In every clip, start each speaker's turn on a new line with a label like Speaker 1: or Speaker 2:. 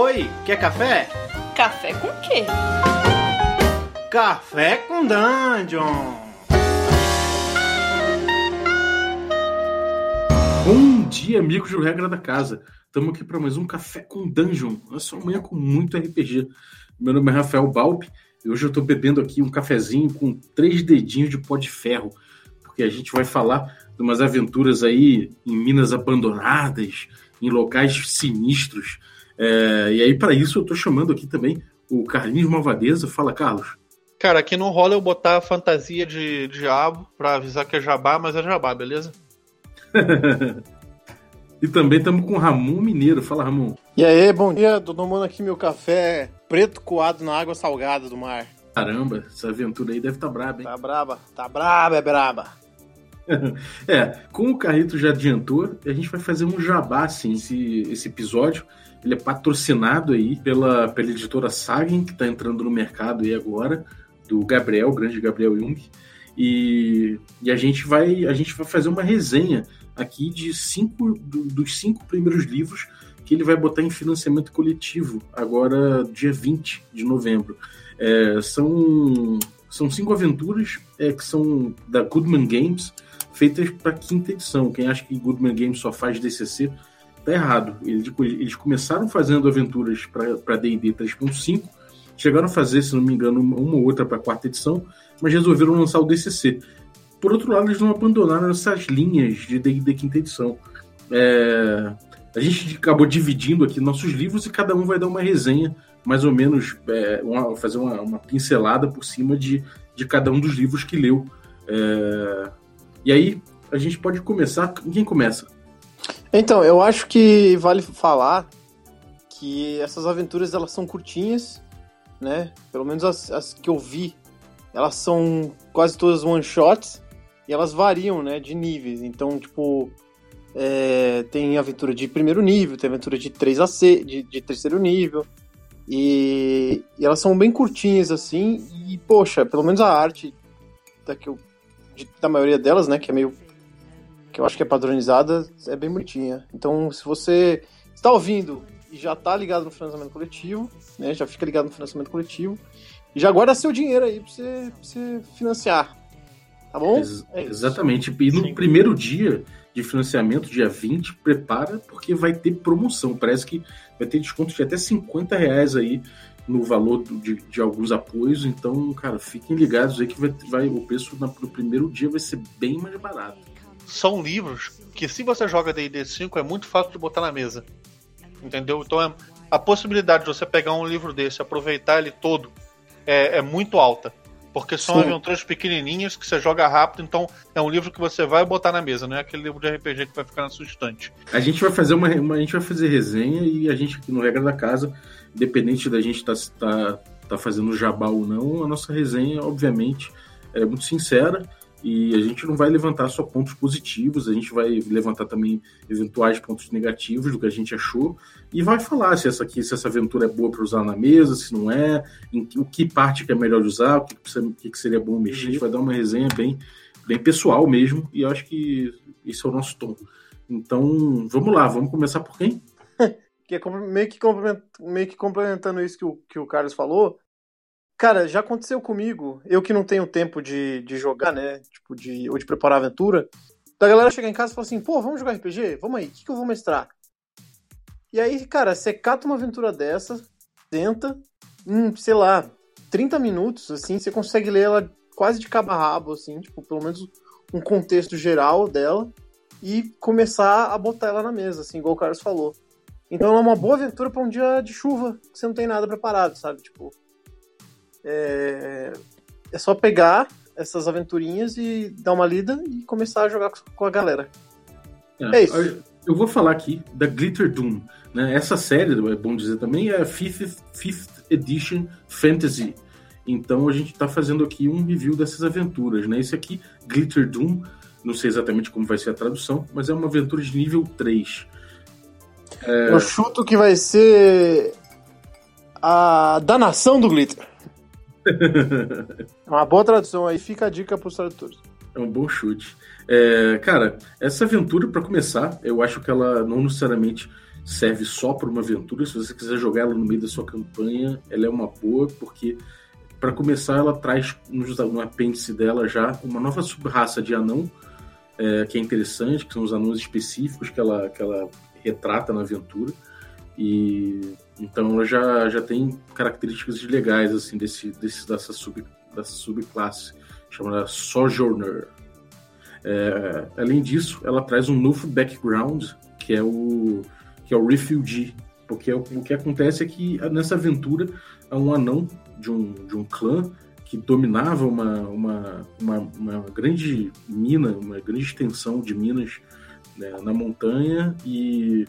Speaker 1: Oi, quer café?
Speaker 2: Café com quê?
Speaker 1: Café com Dungeon!
Speaker 3: Bom dia, amigos do Regra da Casa. Estamos aqui para mais um Café com Dungeon. Essa manhã com muito RPG. Meu nome é Rafael Balpe e hoje eu estou bebendo aqui um cafezinho com três dedinhos de pó de ferro, porque a gente vai falar de umas aventuras aí em minas abandonadas, em locais sinistros. É, e aí, para isso, eu estou chamando aqui também o Carlinhos Malvadeza. Fala, Carlos.
Speaker 4: Cara, aqui não rola eu botar a fantasia de diabo pra avisar que é jabá, mas é jabá, beleza?
Speaker 3: e também estamos com o Ramon Mineiro. Fala, Ramon.
Speaker 5: E aí, bom dia. Tô tomando aqui meu café preto coado na água salgada do mar.
Speaker 3: Caramba, essa aventura aí deve estar tá braba, hein?
Speaker 5: Tá braba, tá braba, é braba.
Speaker 3: é, como o Carrito já adiantou, a gente vai fazer um jabá, assim, esse, esse episódio. Ele é patrocinado aí pela, pela editora Sagen, que está entrando no mercado aí agora, do Gabriel, o grande Gabriel Jung. E, e a, gente vai, a gente vai fazer uma resenha aqui de cinco do, dos cinco primeiros livros que ele vai botar em financiamento coletivo agora dia 20 de novembro. É, são, são cinco aventuras é, que são da Goodman Games, feitas para quinta edição. Quem acha que Goodman Games só faz DCC tá errado. Eles, eles começaram fazendo aventuras para D&D 3.5, chegaram a fazer, se não me engano, uma ou outra para quarta edição, mas resolveram lançar o DCC. Por outro lado, eles não abandonaram essas linhas de D&D quinta edição. É, a gente acabou dividindo aqui nossos livros e cada um vai dar uma resenha, mais ou menos, é, uma, fazer uma, uma, pincelada por cima de, de cada um dos livros que leu. É, e aí, a gente pode começar. Quem começa?
Speaker 5: Então, eu acho que vale falar que essas aventuras elas são curtinhas, né? Pelo menos as, as que eu vi, elas são quase todas one shots e elas variam, né, de níveis. Então, tipo, é, tem aventura de primeiro nível, tem aventura de 3 a C, de, de terceiro nível. E, e, elas são bem curtinhas assim, e poxa, pelo menos a arte da, que eu, de, da maioria delas, né, que é meio que eu acho que é padronizada, é bem bonitinha. Então, se você está ouvindo e já está ligado no financiamento coletivo, né, já fica ligado no financiamento coletivo, e já guarda seu dinheiro aí para você, você financiar. Tá bom?
Speaker 3: Ex é exatamente. E no Sim. primeiro dia de financiamento, dia 20, prepara, porque vai ter promoção. Parece que vai ter desconto de até 50 reais aí no valor de, de alguns apoios. Então, cara, fiquem ligados aí que vai, vai o preço no primeiro dia vai ser bem mais barato
Speaker 4: são livros que, se você joga D&D 5, é muito fácil de botar na mesa. Entendeu? Então, é, a possibilidade de você pegar um livro desse, aproveitar ele todo, é, é muito alta. Porque são Sim. aventuras pequenininhas que você joga rápido, então é um livro que você vai botar na mesa, não é aquele livro de RPG que vai ficar na sua estante.
Speaker 3: A gente vai fazer uma, uma a gente vai fazer resenha e a gente no Regra da Casa, independente da gente estar tá, tá, tá fazendo jabá ou não, a nossa resenha, obviamente, é muito sincera e a gente não vai levantar só pontos positivos, a gente vai levantar também eventuais pontos negativos do que a gente achou e vai falar se essa aqui, se essa aventura é boa para usar na mesa, se não é, em o que parte que é melhor usar, o que, o que seria bom mexer. A gente vai dar uma resenha bem, bem pessoal mesmo e eu acho que esse é o nosso tom. Então, vamos lá, vamos começar por quem?
Speaker 5: que é meio que, meio que complementando isso que o, que o Carlos falou, Cara, já aconteceu comigo, eu que não tenho tempo de, de jogar, né? Tipo, de, ou de preparar aventura, da galera chegar em casa e falar assim, pô, vamos jogar RPG? Vamos aí, o que, que eu vou mestrar? E aí, cara, você cata uma aventura dessa, tenta, hum, sei lá, 30 minutos, assim, você consegue ler ela quase de cabo a rabo, assim, tipo, pelo menos um contexto geral dela, e começar a botar ela na mesa, assim, igual o Carlos falou. Então ela é uma boa aventura para um dia de chuva, que você não tem nada preparado, sabe? Tipo, é, é só pegar essas aventurinhas e dar uma lida e começar a jogar com a galera.
Speaker 3: É, é isso. Eu vou falar aqui da Glitter Doom. Né? Essa série, é bom dizer também, é a Fifth, Fifth Edition Fantasy. Então a gente está fazendo aqui um review dessas aventuras. Né? Esse aqui, Glitter Doom, não sei exatamente como vai ser a tradução, mas é uma aventura de nível 3.
Speaker 5: É... Eu chuto que vai ser a danação do Glitter. É uma boa tradução aí, fica a dica para os tradutores.
Speaker 3: É um bom chute. É, cara, essa aventura, para começar, eu acho que ela não necessariamente serve só para uma aventura. Se você quiser jogar ela no meio da sua campanha, ela é uma boa, porque para começar ela traz no apêndice dela já uma nova sub-raça de anão, é, que é interessante, que são os anões específicos que ela, que ela retrata na aventura. E então ela já, já tem características legais assim desse, desse dessa sub dessa subclasse chamada Sojourner. É, além disso, ela traz um novo background que é o que é o refugee, porque o, o que acontece é que nessa aventura há um anão de um, de um clã que dominava uma, uma, uma, uma grande mina, uma grande extensão de minas né, na montanha e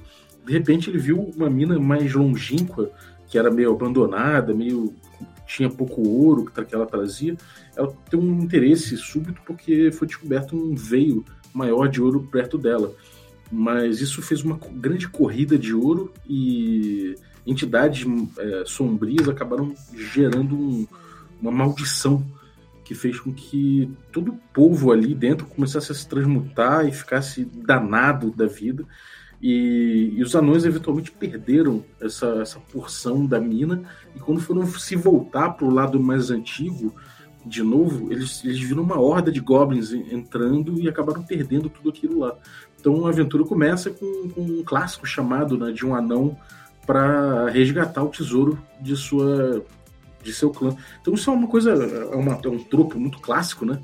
Speaker 3: de repente ele viu uma mina mais longínqua que era meio abandonada, meio tinha pouco ouro que ela trazia, ela tem um interesse súbito porque foi descoberto um veio maior de ouro perto dela. Mas isso fez uma grande corrida de ouro e entidades é, sombrias acabaram gerando um, uma maldição que fez com que todo o povo ali dentro começasse a se transmutar e ficasse danado da vida. E, e, os anões eventualmente perderam essa, essa porção da mina, e quando foram se voltar para o lado mais antigo, de novo, eles, eles viram uma horda de goblins entrando e acabaram perdendo tudo aquilo lá. Então a aventura começa com, com um clássico chamado né, de um anão para resgatar o tesouro de sua de seu clã. Então isso é uma coisa, é, uma, é um tropo muito clássico, né?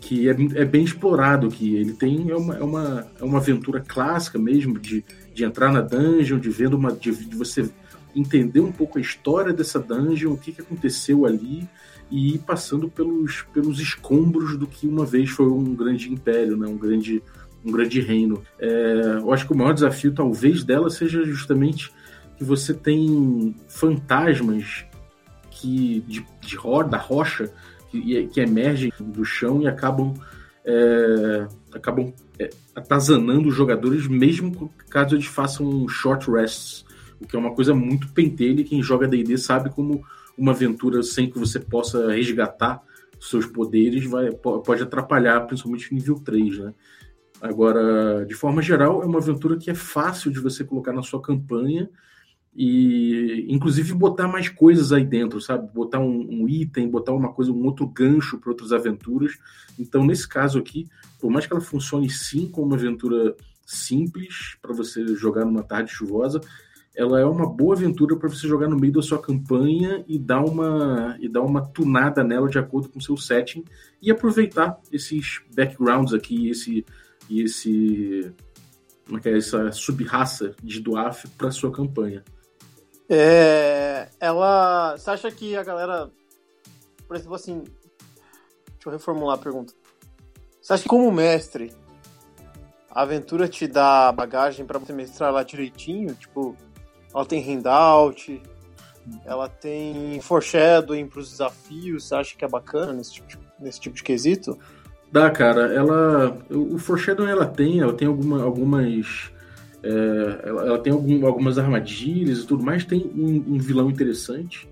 Speaker 3: Que é, é bem explorado que ele tem é uma, é uma, é uma aventura clássica mesmo de, de entrar na dungeon, de vendo uma de, de você entender um pouco a história dessa dungeon, o que, que aconteceu ali e ir passando pelos, pelos escombros do que uma vez foi um grande império, né? um, grande, um grande reino. É, eu acho que o maior desafio, talvez, dela seja justamente que você tem fantasmas que de, de da rocha que, que emergem do chão e acabam é, acabam é, atazanando os jogadores, mesmo caso eles façam short rests, o que é uma coisa muito pentelha. Quem joga D&D sabe como uma aventura sem que você possa resgatar seus poderes vai, pode atrapalhar, principalmente nível 3, né? Agora, de forma geral, é uma aventura que é fácil de você colocar na sua campanha e inclusive botar mais coisas aí dentro, sabe? Botar um, um item, botar uma coisa, um outro gancho para outras aventuras. Então, nesse caso aqui, por mais que ela funcione sim como uma aventura simples para você jogar numa tarde chuvosa, ela é uma boa aventura para você jogar no meio da sua campanha e dar uma e dar uma tunada nela de acordo com o seu setting e aproveitar esses backgrounds aqui, esse e esse como é que é essa sub-raça de Duaf para sua campanha.
Speaker 5: É, ela. Você acha que a galera. Por exemplo, assim. Deixa eu reformular a pergunta. Você acha que, como mestre, a aventura te dá bagagem para você mestrar lá direitinho? Tipo, ela tem handout, ela tem foreshadowing para os desafios. Você acha que é bacana nesse tipo de, nesse tipo de quesito?
Speaker 3: Dá, cara. Ela, o foreshadowing ela tem, ela tem alguma, algumas é, ela, ela, tem algum, algumas armadilhas e tudo mais, tem um, um vilão interessante.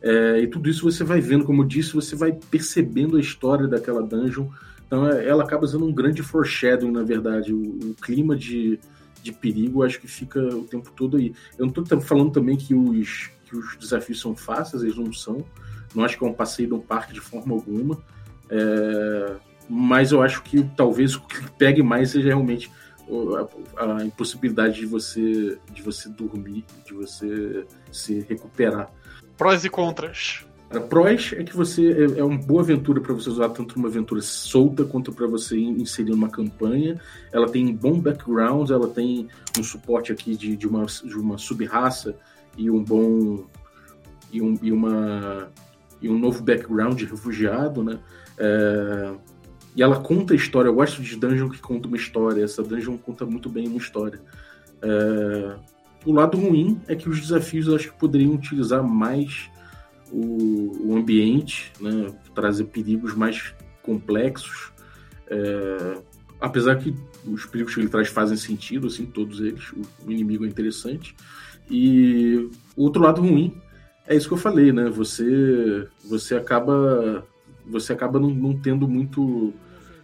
Speaker 3: É, e tudo isso você vai vendo, como eu disse, você vai percebendo a história daquela dungeon. Então é, ela acaba sendo um grande foreshadowing, na verdade. O, o clima de, de perigo acho que fica o tempo todo aí. Eu não estou falando também que os, que os desafios são fáceis, eles não são. Não acho que é um passeio de um parque de forma alguma. É, mas eu acho que talvez o que pegue mais seja realmente a, a, impossibilidade de você de você dormir, de você se recuperar.
Speaker 4: Prós e contras.
Speaker 3: Prós é que você é, é uma boa aventura para você usar tanto uma aventura solta quanto para você inserir uma campanha. Ela tem bom background, ela tem um suporte aqui de, de uma, de uma sub-raça e um bom e, um, e, uma e um novo background de refugiado, né? É, e ela conta a história. Eu gosto de dungeon que conta uma história. Essa dungeon conta muito bem uma história. É... O lado ruim é que os desafios eu acho que poderiam utilizar mais o, o ambiente, né? trazer perigos mais complexos. É... Apesar que os perigos que ele traz fazem sentido, assim, todos eles. O, inimigo é interessante. E o outro lado ruim é isso que eu falei, né? Você, você acaba você acaba não, não, tendo muito.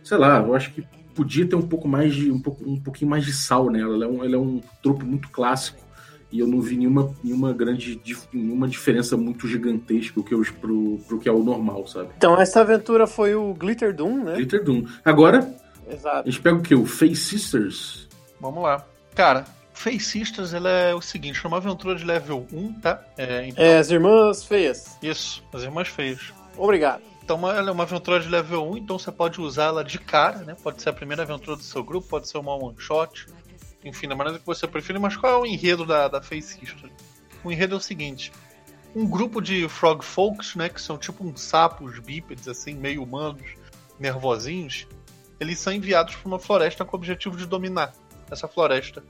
Speaker 3: Sei lá, eu acho que podia ter um pouco mais de. um, pouco, um pouquinho mais de sal nela. Ela é um, ela é um tropo muito clássico e eu não vi nenhuma, nenhuma grande nenhuma diferença muito gigantesca pro, pro, pro que é o normal, sabe?
Speaker 5: Então essa aventura foi o Glitter Doom, né?
Speaker 3: Glitter Doom. Agora,
Speaker 5: Exato.
Speaker 3: a gente pega o que? O Face Sisters?
Speaker 4: Vamos lá. Cara, Face Sisters ela é o seguinte, é uma aventura de level 1, tá? É, então...
Speaker 5: é as irmãs feias.
Speaker 4: Isso, as irmãs feias.
Speaker 5: Obrigado.
Speaker 4: Então ela é uma aventura de level 1, então você pode usá-la de cara, né? Pode ser a primeira aventura do seu grupo, pode ser uma one shot, enfim, da maneira que você preferir, mas qual é o enredo da, da Face History? O enredo é o seguinte: um grupo de frog folks, né, que são tipo uns sapos bípedes, assim, meio humanos, nervosinhos, eles são enviados para uma floresta com o objetivo de dominar essa floresta.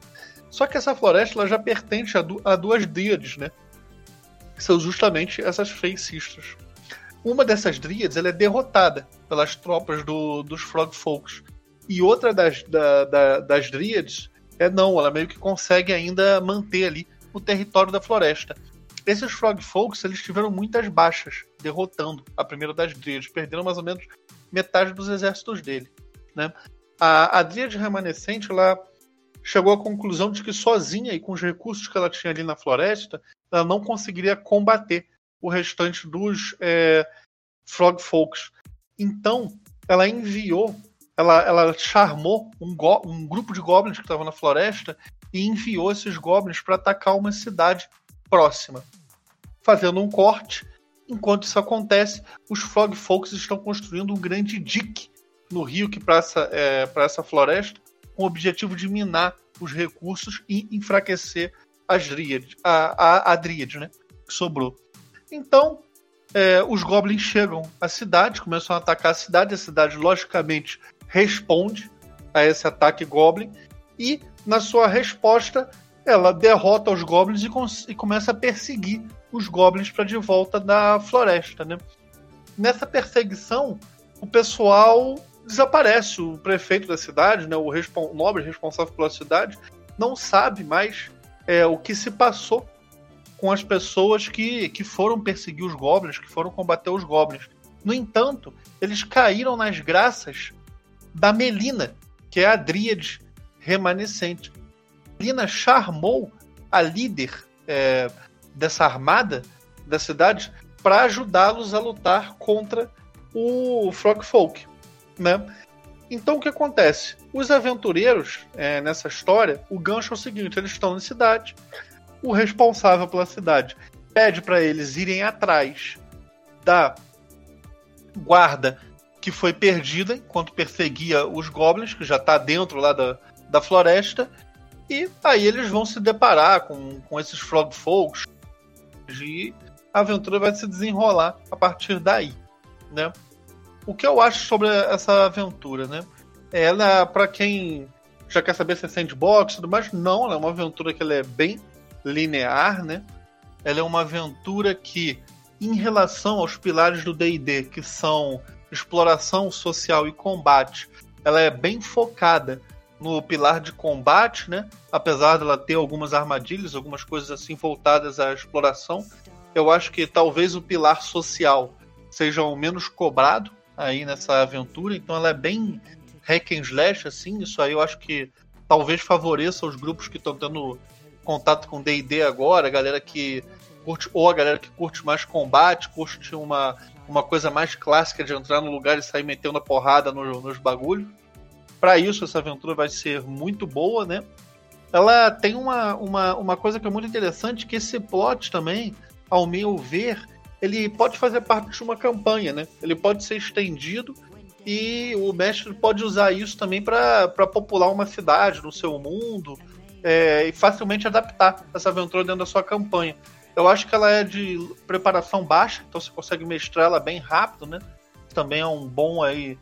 Speaker 4: Só que essa floresta ela já pertence a, du a duas dríades, né? Que são justamente essas Face Sisters. Uma dessas dríades ela é derrotada pelas tropas do, dos Frog Folks. E outra das, da, da, das dríades é não, ela meio que consegue ainda manter ali o território da floresta. Esses Frog Folks eles tiveram muitas baixas, derrotando a primeira das Dríades, perderam mais ou menos metade dos exércitos dele. Né? A, a Dríade remanescente ela chegou à conclusão de que sozinha e com os recursos que ela tinha ali na floresta, ela não conseguiria combater o restante dos é, Frog Folks. Então, ela enviou ela, ela charmou um, um grupo de goblins que estava na floresta e enviou esses goblins para atacar uma cidade próxima. Fazendo um corte, enquanto isso acontece, os Frog Folks estão construindo um grande dique no rio que passa é, para essa floresta, com o objetivo de minar os recursos e enfraquecer as dríades, a, a, a dríade, né, que sobrou. Então, é, os goblins chegam à cidade, começam a atacar a cidade. A cidade, logicamente, responde a esse ataque Goblin e, na sua resposta, ela derrota os Goblins e, e começa a perseguir os Goblins para de volta da floresta. Né? Nessa perseguição, o pessoal desaparece. O prefeito da cidade, né, o, o nobre responsável pela cidade, não sabe mais é, o que se passou com as pessoas que, que foram perseguir os goblins, que foram combater os goblins. No entanto, eles caíram nas graças da Melina, que é a Dríade remanescente. Melina charmou a líder é, dessa armada da cidade para ajudá-los a lutar contra o Frogfolk, né? Então o que acontece? Os aventureiros é, nessa história, o gancho é o seguinte: eles estão na cidade, o responsável pela cidade pede para eles irem atrás da guarda que foi perdida enquanto perseguia os goblins, que já está dentro lá da, da floresta. E aí eles vão se deparar com, com esses frog folks e a aventura vai se desenrolar a partir daí, né? O que eu acho sobre essa aventura, né? Ela, para quem já quer saber se é sandbox e tudo mais, não, ela é uma aventura que ela é bem linear, né? Ela é uma aventura que, em relação aos pilares do D&D, que são exploração social e combate, ela é bem focada no pilar de combate, né? Apesar dela ter algumas armadilhas, algumas coisas assim voltadas à exploração, eu acho que talvez o pilar social seja o menos cobrado aí nessa aventura, então ela é bem hack and slash, assim, isso aí eu acho que talvez favoreça os grupos que estão tendo contato com D&D agora, a galera que curte, ou a galera que curte mais combate, curte uma uma coisa mais clássica de entrar no lugar e sair metendo a porrada no, nos bagulhos. Para isso, essa aventura vai ser muito boa, né? Ela tem uma, uma, uma coisa que é muito interessante, que esse plot também, ao meu ver, ele pode fazer parte de uma campanha, né? Ele pode ser estendido e o mestre pode usar isso também para popular uma cidade no seu mundo é, e facilmente adaptar essa aventura dentro da sua campanha. Eu acho que ela é de preparação baixa, então você consegue mestrar ela bem rápido, né? Também é um bom aí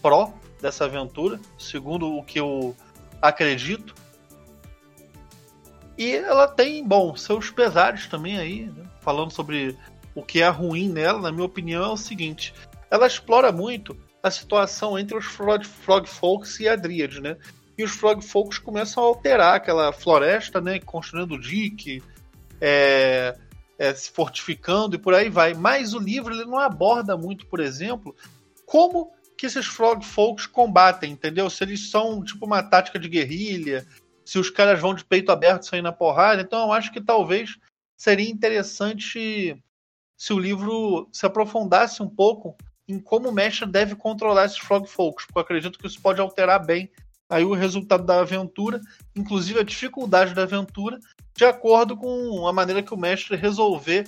Speaker 4: pró dessa aventura, segundo o que eu acredito. E ela tem, bom, seus pesares também aí, né? falando sobre o que é ruim nela, na minha opinião, é o seguinte: ela explora muito a situação entre os Frog, frog Folks e a Dríade, né? E os Frog Folks começam a alterar aquela floresta, né? Construindo dique, é, é, se fortificando e por aí vai. Mas o livro ele não aborda muito, por exemplo, como que esses Frog Folks combatem, entendeu? Se eles são tipo uma tática de guerrilha, se os caras vão de peito aberto sair na porrada. Então eu acho que talvez seria interessante se o livro se aprofundasse um pouco em como o mestre deve controlar esses frog folks, porque eu acredito que isso pode alterar bem aí o resultado da aventura, inclusive a dificuldade da aventura, de acordo com a maneira que o mestre resolver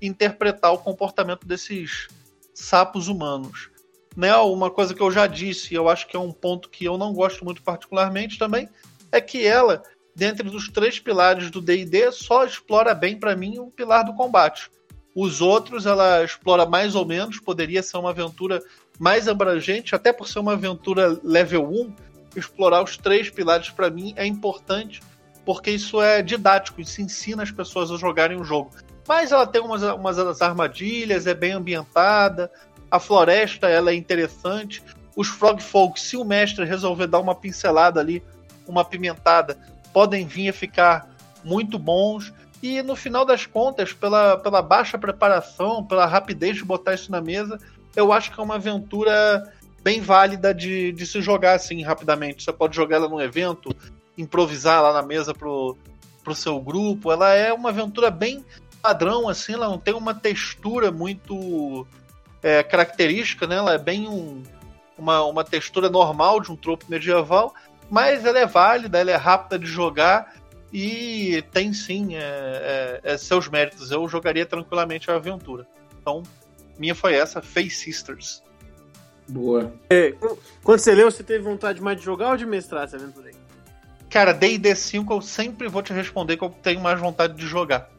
Speaker 4: interpretar o comportamento desses sapos humanos. Né, uma coisa que eu já disse, e eu acho que é um ponto que eu não gosto muito particularmente também, é que ela, dentre dos três pilares do D&D, só explora bem para mim o pilar do combate. Os outros ela explora mais ou menos, poderia ser uma aventura mais abrangente, até por ser uma aventura level 1, explorar os três pilares para mim é importante, porque isso é didático, isso ensina as pessoas a jogarem o jogo. Mas ela tem umas, umas armadilhas, é bem ambientada, a floresta ela é interessante, os Frog Folk, se o mestre resolver dar uma pincelada ali uma pimentada, podem vir a ficar muito bons. E no final das contas, pela, pela baixa preparação, pela rapidez de botar isso na mesa, eu acho que é uma aventura bem válida de, de se jogar assim rapidamente. Você pode jogar ela num evento, improvisar lá na mesa pro, pro seu grupo. Ela é uma aventura bem padrão, assim, ela não tem uma textura muito é, característica, né? Ela é bem um, uma, uma textura normal de um tropo medieval, mas ela é válida, ela é rápida de jogar e tem sim é, é, é seus méritos. Eu jogaria tranquilamente a aventura. Então, minha foi essa, Face Sisters.
Speaker 3: Boa.
Speaker 5: É, quando você leu, você teve vontade mais de jogar ou de mestrar essa aventura aí?
Speaker 4: Cara, D&D 5 eu sempre vou te responder que eu tenho mais vontade de jogar.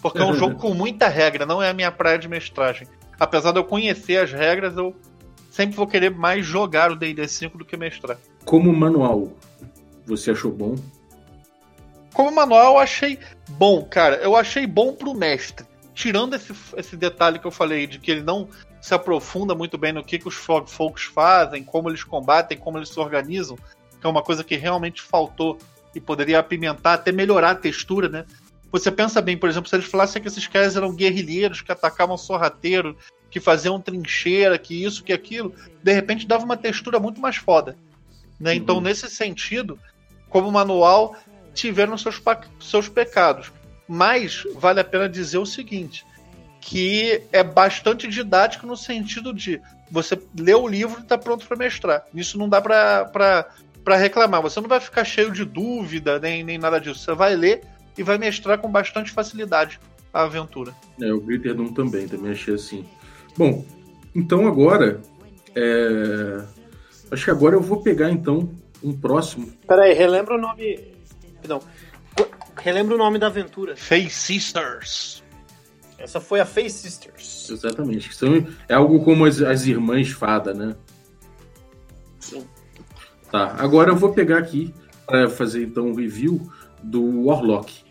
Speaker 4: Porque é um jogo com muita regra, não é a minha praia de mestragem. Apesar de eu conhecer as regras, eu sempre vou querer mais jogar o D&D 5 do que mestrar.
Speaker 3: Como manual, você achou bom?
Speaker 4: Como manual, eu achei bom, cara. Eu achei bom pro mestre. Tirando esse, esse detalhe que eu falei de que ele não se aprofunda muito bem no que, que os Frog Folks fazem, como eles combatem, como eles se organizam, que é uma coisa que realmente faltou e poderia apimentar, até melhorar a textura, né? Você pensa bem, por exemplo, se eles falassem que esses caras eram guerrilheiros que atacavam sorrateiro, que faziam trincheira, que isso, que aquilo, de repente dava uma textura muito mais foda. Né? Então, uhum. nesse sentido, como manual, tiveram seus, seus pecados. Mas vale a pena dizer o seguinte: que é bastante didático no sentido de você lê o livro e está pronto para mestrar. Isso não dá para reclamar. Você não vai ficar cheio de dúvida nem, nem nada disso. Você vai ler e vai mestrar com bastante facilidade a aventura.
Speaker 3: É, o Gritterdom também, também achei assim. Bom, então agora é, Acho que agora eu vou pegar então um próximo.
Speaker 5: Peraí, relembra o nome. Perdão. Relembra o nome da aventura.
Speaker 4: Face Sisters.
Speaker 5: Essa foi a Face Sisters.
Speaker 3: Exatamente. São, é algo como as, as irmãs fada, né?
Speaker 5: Sim.
Speaker 3: Tá, agora eu vou pegar aqui para fazer então um review do Warlock.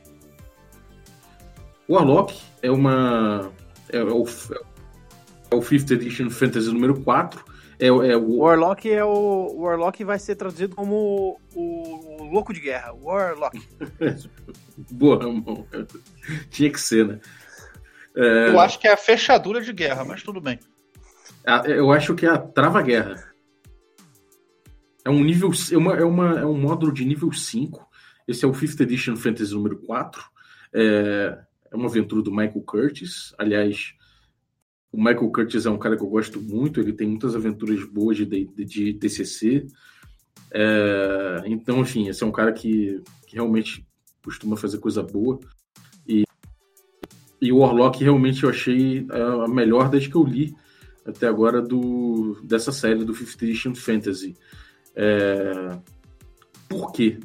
Speaker 3: O Warlock é uma. É, é o, é o 5th Edition Fantasy número 4 é, é o...
Speaker 5: Warlock é o... Warlock vai ser traduzido como o, o louco de guerra. Warlock.
Speaker 3: Boa, irmão. Tinha que ser, né?
Speaker 4: É... Eu acho que é a fechadura de guerra, mas tudo bem.
Speaker 3: Eu acho que é a trava-guerra. É um nível. É, uma, é, uma, é um módulo de nível 5. Esse é o 5th Edition Fantasy número 4. É, é uma aventura do Michael Curtis. Aliás, o Michael Curtis é um cara que eu gosto muito, ele tem muitas aventuras boas de, de, de DCC. É, então, enfim, esse é um cara que, que, realmente costuma fazer coisa boa. E, e o Warlock realmente eu achei a melhor das que eu li até agora do, dessa série do Fifth Edition Fantasy. É, por quê?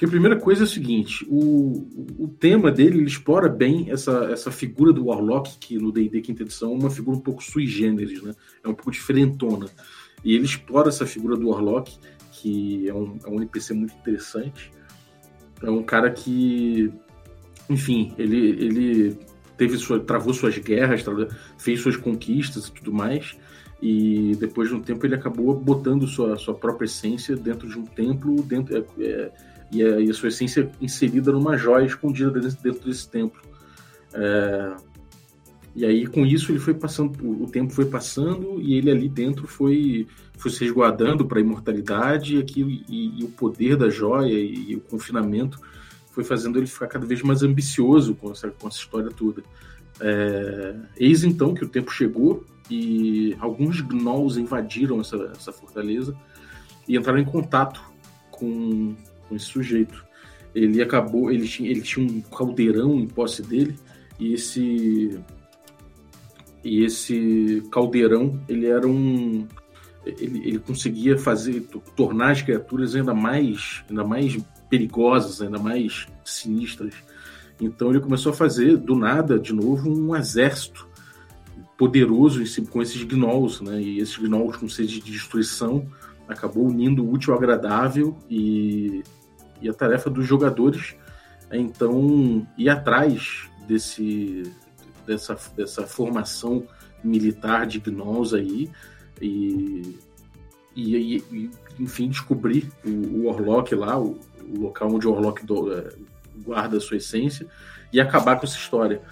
Speaker 3: Porque a primeira coisa é o seguinte: o, o tema dele ele explora bem essa, essa figura do Warlock, que no DD Quinta Edição é uma figura um pouco sui generis, né? é um pouco diferentona. E ele explora essa figura do Warlock, que é um, é um NPC muito interessante. É um cara que, enfim, ele, ele teve sua, travou suas guerras, fez suas conquistas e tudo mais. E depois de um tempo ele acabou botando sua, sua própria essência dentro de um templo, dentro, é, é, e a, e a sua essência inserida numa joia escondida dentro desse templo. É, E aí, com isso, ele foi passando, o tempo foi passando e ele ali dentro foi, foi se resguardando para a imortalidade e, aquilo, e, e, o poder da joia e, e, o confinamento foi fazendo ele ficar cada vez mais ambicioso com essa, com essa história toda. É, eis então que o tempo chegou e alguns gnolls invadiram essa, essa fortaleza e entraram em contato com, com esse sujeito. Ele acabou, ele tinha, ele tinha um caldeirão em posse dele e esse e esse caldeirão, ele era um ele, ele conseguia fazer tornar as criaturas ainda mais ainda mais perigosas, ainda mais sinistras. Então ele começou a fazer do nada de novo um exército poderoso com esses gnolls, né? E esses gnolls com sede de destruição acabou unindo o útil ao agradável e, e a tarefa dos jogadores é então ir atrás desse dessa, dessa formação militar de gnolls aí e, e, e enfim, descobrir o, o Orlok lá, o, o, local onde o Orlok do, é, guarda a sua essência e acabar com essa história.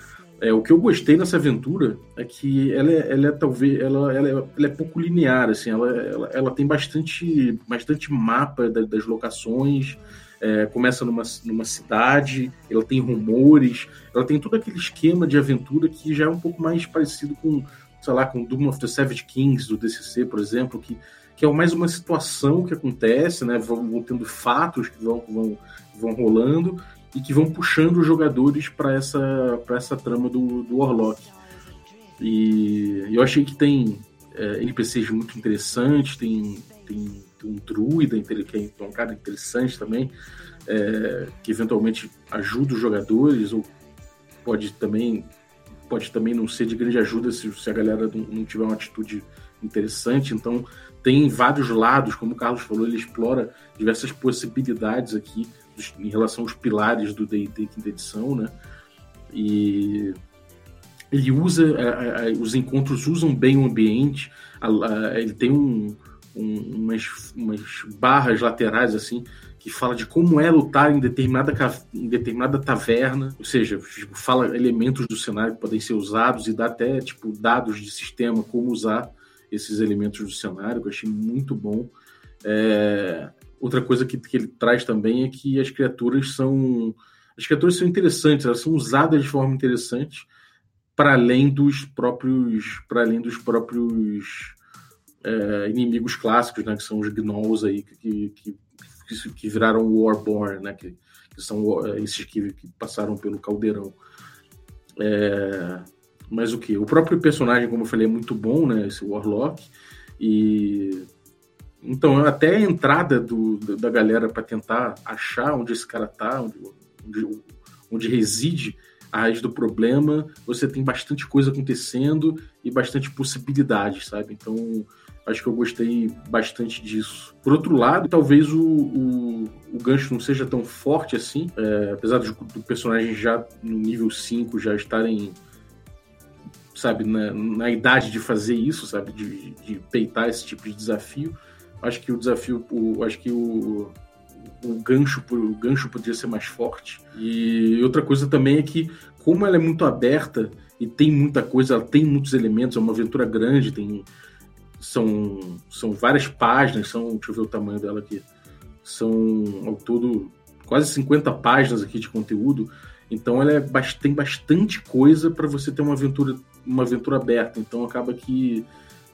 Speaker 3: É, o que eu gostei nessa aventura é que ela é, ela é talvez ela, ela, é, ela é pouco linear assim ela, ela, ela tem bastante bastante mapa das, das locações é, começa numa, numa cidade, ela tem rumores, ela tem todo aquele esquema de aventura que já é um pouco mais parecido com, sei lá, com Doom of the Savage Kings do DCC, por exemplo, que, que é mais uma situação que acontece, né? Vão, vão tendo fatos que vão, vão, vão rolando e que vão puxando os jogadores para essa, essa trama do, do Warlock. E eu achei que tem é, NPCs muito interessantes, tem, tem um druida, que é um cara interessante também, é, que eventualmente ajuda os jogadores, ou pode também pode também não ser de grande ajuda se, se a galera não, tiver uma atitude interessante. Então, tem vários lados, como o Carlos falou, ele explora diversas possibilidades aqui em relação aos pilares do D&D quinta edição, né? E ele usa, os encontros usam bem o ambiente, ele tem um, um, umas, umas barras laterais assim que fala de como é lutar em determinada, em determinada taverna, ou seja, tipo, fala elementos do cenário que podem ser usados e dá até tipo dados de sistema como usar esses elementos do cenário, que eu achei muito bom. É... Outra coisa que, que ele traz também é que as criaturas são as criaturas são interessantes, elas são usadas de forma interessante para além dos próprios para além dos próprios é, inimigos clássicos, né, que são os gnolls aí, que, que, que, que viraram Warborn, né, que, que são é, esses que, que, passaram pelo caldeirão. É, mas o que? O próprio personagem, como eu falei, é muito bom, né, esse Warlock, e então até a entrada do, da galera para tentar achar onde esse cara tá, onde, onde, onde reside a raiz do problema, você tem bastante coisa acontecendo e bastante possibilidades, sabe? Então, Acho que eu gostei bastante disso. Por outro lado, talvez o, o, o gancho não seja tão forte assim, é, apesar do, do, personagem já no nível 5 já estarem, sabe, na, na idade de fazer isso, sabe, de, de peitar esse tipo de desafio. Acho que o desafio, o, acho que o, o gancho, o gancho poderia ser mais forte. E outra coisa também é que, como ela é muito aberta e tem muita coisa, ela tem muitos elementos, é uma aventura grande, tem são, são várias páginas, são, deixa eu ver o tamanho dela aqui, são ao todo quase 50 páginas aqui de conteúdo, então ela é, tem bastante coisa para você ter uma aventura, uma aventura aberta, então acaba que,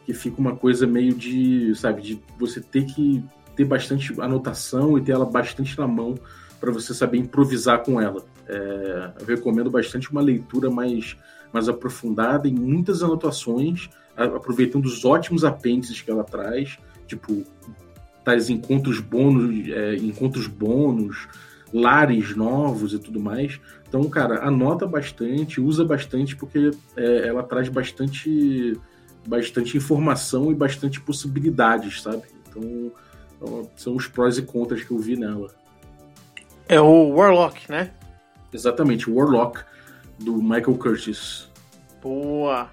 Speaker 3: que fica uma coisa meio de, sabe, de você ter que ter bastante anotação e ter ela bastante na mão para você saber improvisar com ela. É, eu recomendo bastante uma leitura mais, mais aprofundada em muitas anotações, aproveitando os ótimos apêndices que ela traz, tipo tais encontros bônus, é, encontros bônus, lares novos e tudo mais. Então, cara, anota bastante, usa bastante, porque é, ela traz bastante, bastante informação e bastante possibilidades, sabe? Então, são os prós e contras que eu vi nela.
Speaker 5: É o Warlock, né?
Speaker 3: Exatamente, o Warlock, do Michael Curtis.
Speaker 5: Boa!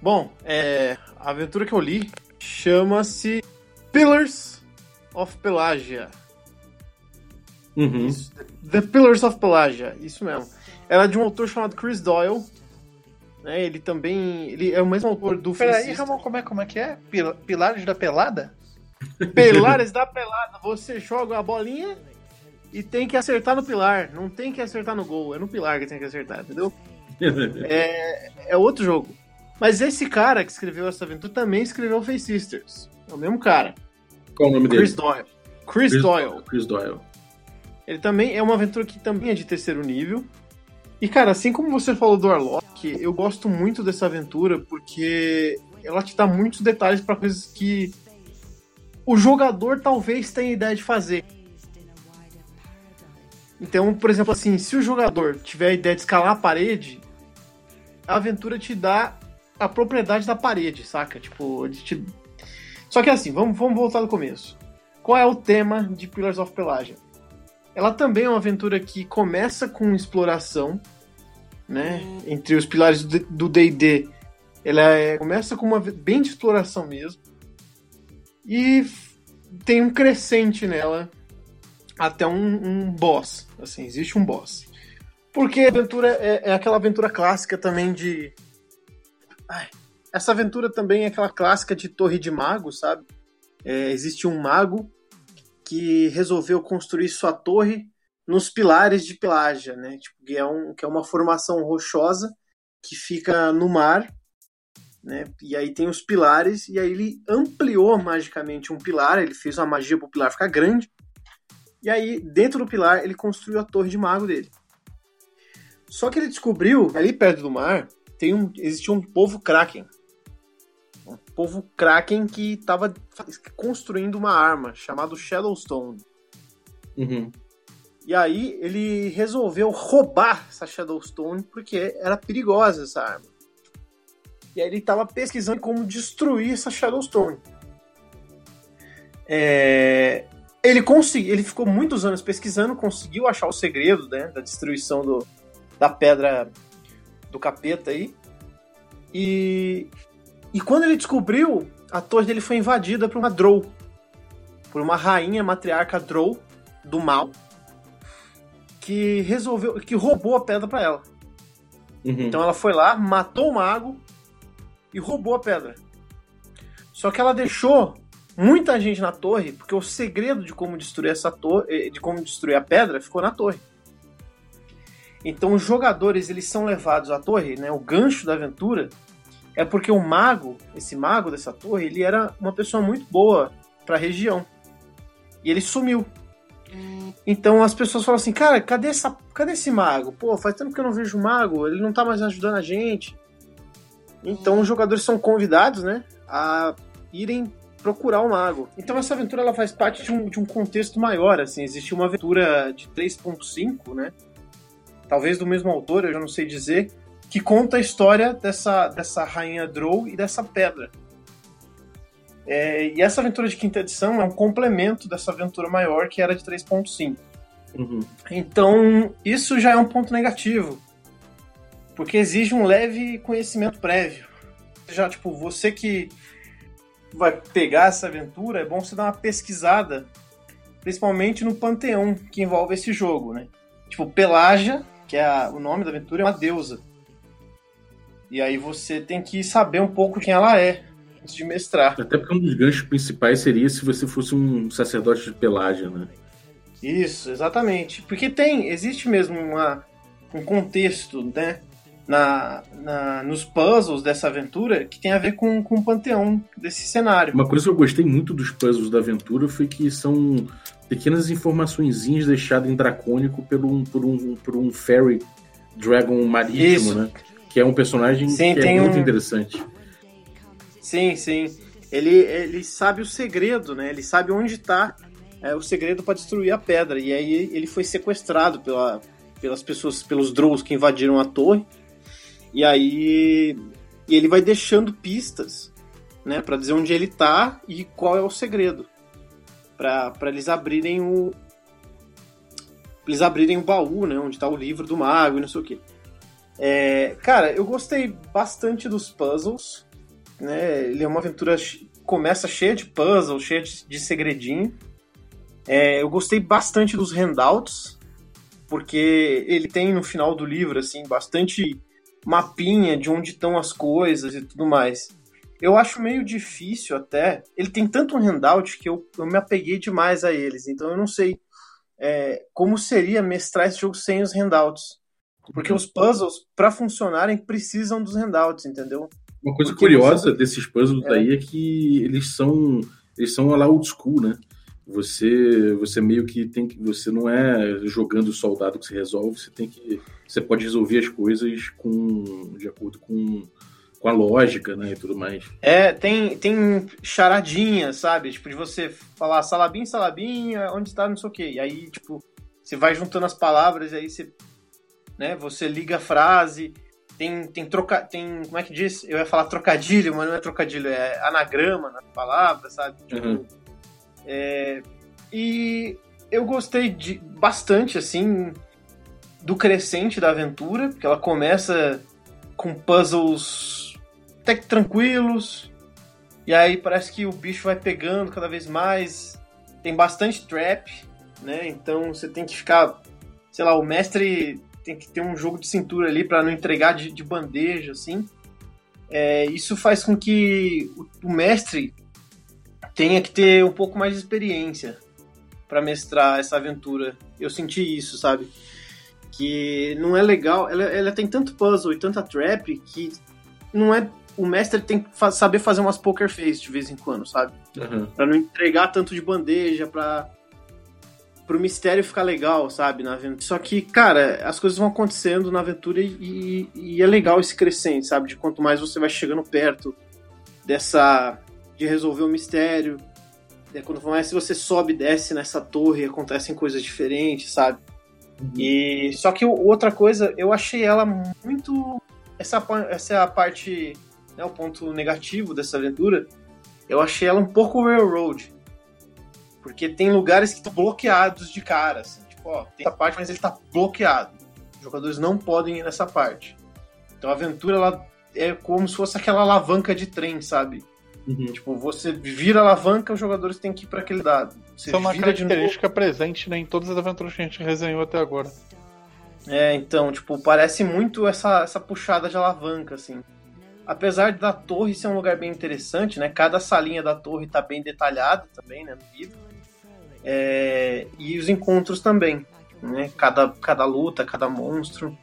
Speaker 5: Bom, é, a aventura que eu li chama-se Pillars of Pelagia.
Speaker 3: Uhum.
Speaker 5: The Pillars of Pelagia, isso mesmo. Ela é de um autor chamado Chris Doyle. Né? Ele também. Ele é o mesmo autor do
Speaker 4: Peraí, Ramon, como é, como é que é? Pil- Pilares da Pelada?
Speaker 5: Pilares da pelada. Você joga a bolinha e tem que acertar no pilar. Não tem que acertar no gol. É no pilar que tem que acertar, entendeu? É outro jogo. Mas esse cara que escreveu essa aventura também escreveu Face Sisters. É o mesmo cara.
Speaker 3: Qual o nome dele?
Speaker 5: Chris Doyle. Chris, Doyle.
Speaker 3: Chris Doyle.
Speaker 5: Ele também é uma aventura que também é de terceiro nível. E, cara, assim como você falou do Warlock, eu gosto muito dessa aventura porque ela te dá muitos detalhes para coisas que o jogador talvez tenha ideia de fazer. Então, por exemplo, assim, se o jogador tiver a ideia de escalar a parede, a aventura te dá a propriedade da parede, saca? Tipo, te... Só que assim, vamos, vamos voltar do começo. Qual é o tema de Pillars of Pelagia? Ela também é uma aventura que começa com exploração, né? Entre os pilares do D&D, ela é- começa com uma bem de exploração mesmo e tem um crescente nela até um, um boss, assim, existe um boss. Porque a aventura é, é aquela aventura clássica também de Ai, essa aventura também é aquela clássica de Torre de Mago, sabe? É, existe um mago que resolveu construir sua torre nos pilares de Pelágia, né? Tipo, que é, um, que é uma formação rochosa que fica no mar, né? E aí tem os pilares, e aí ele ampliou magicamente um pilar, ele fez uma magia para o pilar ficar grande, e aí dentro do pilar ele construiu a torre de mago dele. Só que ele descobriu, ali perto do mar, tem um, existia um povo Kraken. Um povo Kraken que estava construindo uma arma chamada Shadowstone.
Speaker 3: Uhum.
Speaker 5: E aí ele resolveu roubar essa Shadowstone porque era perigosa essa arma. E aí ele estava pesquisando como destruir essa Shadowstone. É, Ele conseguiu, ele ficou muitos anos pesquisando, conseguiu achar o segredo né, da destruição do, da pedra do capeta aí. E, e quando ele descobriu, a torre dele foi invadida por uma Drow. Por uma rainha matriarca Drow do mal que resolveu, que roubou a pedra para ela.
Speaker 3: Uhum.
Speaker 5: Então ela foi lá, matou o mago e roubou a pedra. Só que ela deixou muita gente na torre, porque o segredo de como destruir essa torre, de como destruir a pedra, ficou na torre. Então os jogadores eles são levados à torre, né? O gancho da aventura é porque o mago, esse mago dessa torre, ele era uma pessoa muito boa para a região. E ele sumiu. Então as pessoas falam assim, cara, cadê, essa, cadê esse mago? Pô, faz tempo que eu não vejo o mago, ele não tá mais ajudando a gente. Então os jogadores são convidados, né, a irem procurar o mago. Então essa aventura ela faz parte de um, de um contexto maior, assim, existe uma aventura de 3.5, né, talvez do mesmo autor, eu já não sei dizer, que conta a história dessa, dessa rainha Drow e dessa pedra. É, e essa aventura de quinta edição é um complemento dessa aventura maior que era de 3.5.
Speaker 3: Uhum.
Speaker 5: Então, isso já é um ponto negativo. Porque exige um leve conhecimento prévio. Já, tipo, você que vai pegar essa aventura, é bom você dar uma pesquisada, principalmente no panteão que envolve esse jogo, né? Tipo, Pelágia, que é a- o nome da aventura, é uma deusa. E aí você tem que saber um pouco quem ela é antes de mestrar.
Speaker 3: Até porque um dos ganchos principais seria se você fosse um sacerdote de pelágia, né?
Speaker 5: Isso, exatamente. Porque tem, existe mesmo uma, um contexto, né? Na, na, nos puzzles dessa aventura que tem a ver com, com o panteão desse cenário.
Speaker 3: Uma coisa que eu gostei muito dos puzzles da aventura foi que são pequenas informaçõezinhas deixadas em dracônico por um, por um, por um fairy dragon marítimo,
Speaker 5: Isso.
Speaker 3: né? Que é um personagem
Speaker 5: Sim,
Speaker 3: que é muito
Speaker 5: um-
Speaker 3: interessante.
Speaker 5: Sim, sim. Ele, ele sabe o segredo, né? Ele sabe onde está o segredo para destruir a pedra. E aí ele foi sequestrado pela, pelas pessoas, pelos Drows que invadiram a torre. E aí e ele vai deixando pistas, né, para dizer onde ele tá e qual é o segredo. Para eles abrirem o eles abrirem o baú, né, onde tá o livro do mago e não sei o quê. É, cara, eu gostei bastante dos puzzles né? Ele é uma aventura começa cheia de puzzle, cheia de, de segredinho. É, eu gostei bastante dos handouts, porque ele tem no final do livro assim bastante mapinha de onde estão as coisas e tudo mais. Eu acho meio difícil até. Ele tem tanto um handout que eu, eu me apeguei demais a eles. Então eu não sei é, como seria mestrar esse jogo sem os handouts. Porque os puzzles, para funcionarem, precisam dos handouts, entendeu?
Speaker 3: Uma coisa Porque curiosa você... desses puzzles é. aí é que eles são eles são lá old school, né? Você você meio que tem que você não é jogando soldado que se resolve, você tem que você pode resolver as coisas com de acordo com com a lógica, né, e tudo mais.
Speaker 5: É, tem, tem charadinha, sabe? Tipo, de você falar salabim, salabim, onde está, não sei o quê. E aí, tipo, você vai juntando as palavras, e aí você, né, você liga a frase, tem, tem troca, tem, como é que diz? Eu ia falar trocadilho, mas não é trocadilho, é anagrama na palavra, sabe? Tipo, uhum. É, e eu gostei de bastante, assim, do crescente da aventura, porque ela começa com puzzles até que tranquilos. E aí parece que o bicho vai pegando cada vez mais. Tem bastante trap, né? Então você tem que ficar. Sei lá, o mestre tem que ter um jogo de cintura ali para não entregar de, de bandeja, assim. É, isso faz com que o, o mestre tenha que ter um pouco mais de experiência para mestrar essa aventura. Eu senti isso, sabe? Que não é legal. Ela, ela tem tanto puzzle e tanta trap que não é o mestre tem que fa saber fazer umas poker face de vez em quando, sabe? Uhum. Pra não entregar tanto de bandeja, pra pro mistério ficar legal, sabe, na aventura. Só que, cara, as coisas vão acontecendo na aventura e, e, é legal esse crescente, sabe? De quanto mais você vai chegando perto dessa. De resolver o mistério. É, quanto mais você sobe e desce nessa torre, acontecem coisas diferentes, sabe? Uhum. E só que outra coisa, eu achei ela muito. Essa, essa é a parte né, o ponto negativo dessa aventura, eu achei ela um pouco railroad. Porque tem lugares que estão bloqueados de cara, assim. Tipo, ó, tem essa parte, mas ele está bloqueado. Os jogadores não podem ir nessa parte. Então a aventura, ela é como se fosse aquela alavanca de trem, sabe? Uhum. Tipo, você vira a alavanca, os jogadores têm que ir para aquele dado. Você
Speaker 4: Isso é uma característica presente né, em todas as aventuras que a gente resenhou até agora.
Speaker 5: É, então, tipo, parece muito essa, essa puxada de alavanca, assim apesar da torre ser um lugar bem interessante, né? Cada salinha da torre está bem detalhada também, né? No livro. É, e os encontros também, né? Cada, cada luta, cada monstro.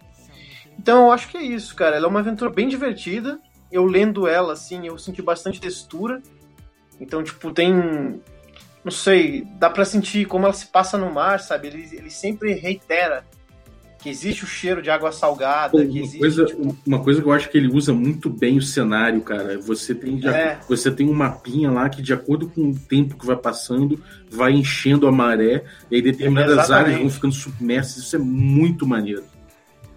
Speaker 5: Então eu acho que é isso, cara. Ela é uma aventura bem divertida. Eu lendo ela, assim, eu senti bastante textura. Então, tipo, tem. Não sei, dá pra sentir como ela se passa no mar, sabe? Ele, ele sempre reitera que existe o cheiro de água salgada.
Speaker 3: Uma,
Speaker 5: existe,
Speaker 3: coisa, tipo... uma coisa que eu acho que ele usa muito bem o cenário, cara. Você tem, é. você tem um mapinha lá que, de acordo com o tempo que vai passando, vai enchendo a maré, e aí determinadas Exatamente. áreas vão ficando submersas. Isso é muito maneiro.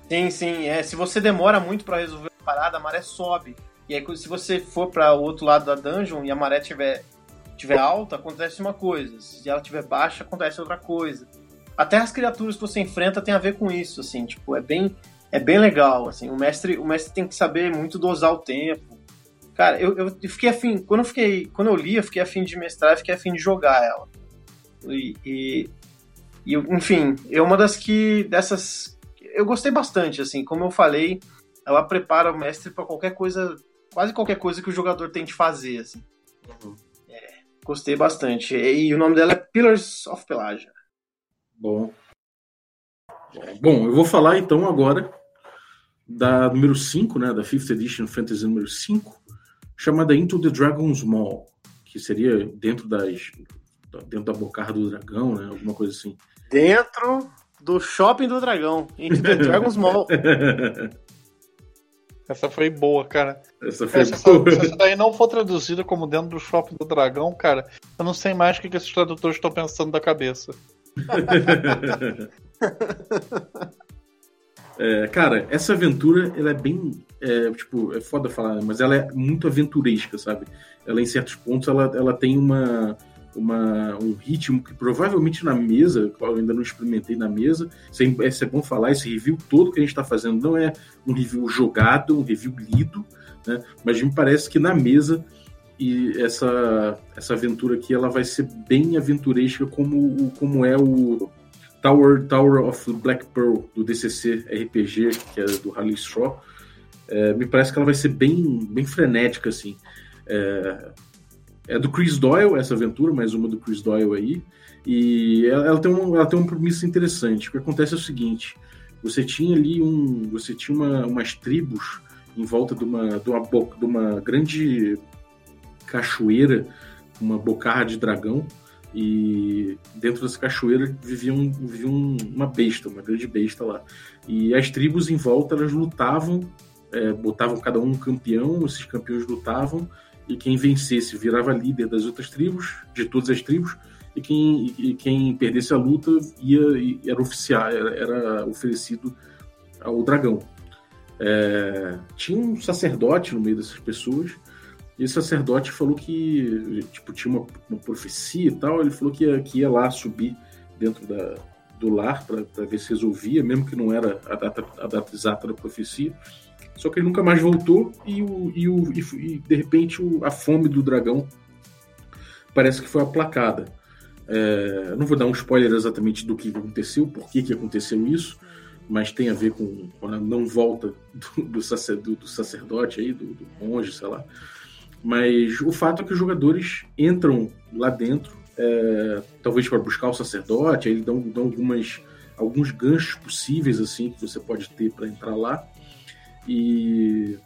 Speaker 5: Sim, sim. É, se você demora muito para resolver parada, a maré sobe. E aí, se você for para o outro lado da dungeon e a maré tiver, tiver alta, acontece uma coisa. Se ela tiver baixa, acontece outra coisa até as criaturas que você enfrenta tem a ver com isso, assim, tipo, é bem, é bem legal, assim, o mestre, o mestre tem que saber muito dosar o tempo. Cara, eu, eu fiquei afim, quando eu fiquei, quando eu li, eu fiquei afim de mestrar, fiquei afim de jogar ela. E, e, e enfim, é uma das que, dessas, eu gostei bastante, assim, como eu falei, ela prepara o mestre para qualquer coisa, quase qualquer coisa que o jogador tente fazer, assim. Uhum. É, gostei bastante. E, e o nome dela é Pillars of Pelagia.
Speaker 3: Bom. Bom, eu vou falar então agora da número 5, né, da 5th Edition Fantasy número 5, chamada Into the Dragon's Mall, que seria dentro das dentro da bocarra do dragão, né, alguma coisa assim.
Speaker 5: Dentro do shopping do dragão, Into the Dragon's Mall.
Speaker 4: Essa foi boa, cara.
Speaker 3: Essa foi essa, boa.
Speaker 4: Se essa daí não for traduzida como dentro do shopping do dragão, cara, eu não sei mais o que, que esses tradutores estão pensando da cabeça.
Speaker 3: é, cara, essa aventura, ela é bem. É, tipo, é foda falar, mas ela é muito aventuresca, sabe? Ela, em certos pontos, ela, ela tem uma, uma, um ritmo que provavelmente na mesa, eu ainda não experimentei na mesa, isso é, é bom falar, esse review todo que a gente está fazendo não é um review jogado, um review lido, né? mas me parece que na mesa e essa, essa aventura aqui ela vai ser bem aventuresca como, como é o Tower, Tower of Black Pearl do DCC RPG, que é do Harley Straw. É, me parece que ela vai ser bem, bem frenética, assim. É, é do Chris Doyle, essa aventura, mais uma do Chris Doyle aí. E ela, ela, tem, um, ela tem uma premissa interessante. O que acontece é o seguinte: você tinha ali um. Você tinha uma, umas tribos em volta de uma, de, uma, de uma grande cachoeira, uma bocarra de dragão, e dentro dessa cachoeira vivia, um, vivia um, uma besta, uma grande besta lá. E as tribos em volta elas lutavam, é, botavam cada um um campeão, esses campeões lutavam, e quem vencesse virava líder das outras tribos, de todas as tribos, e quem, e quem perdesse a luta ia, era oficial, era, era oferecido ao dragão. É, tinha um sacerdote no meio dessas pessoas, e esse sacerdote falou que tipo, tinha uma, uma profecia e tal, ele falou que ia, que ia lá subir dentro da, do lar para ver se resolvia, mesmo que não era a data, a data exata da profecia. Só que ele nunca mais voltou e, o, e, o, e, de repente o, a fome do dragão parece que foi aplacada. É, não vou dar um spoiler exatamente do que aconteceu, por que, que aconteceu isso, mas tem a ver com, com a não volta do, do, sacerdote, do sacerdote aí, do, do, monge, sei lá. Mas o fato é que os jogadores entram lá dentro, é, talvez para buscar o sacerdote, aí eles dão, dão algumas, alguns ganchos possíveis assim que você pode ter para entrar lá. E,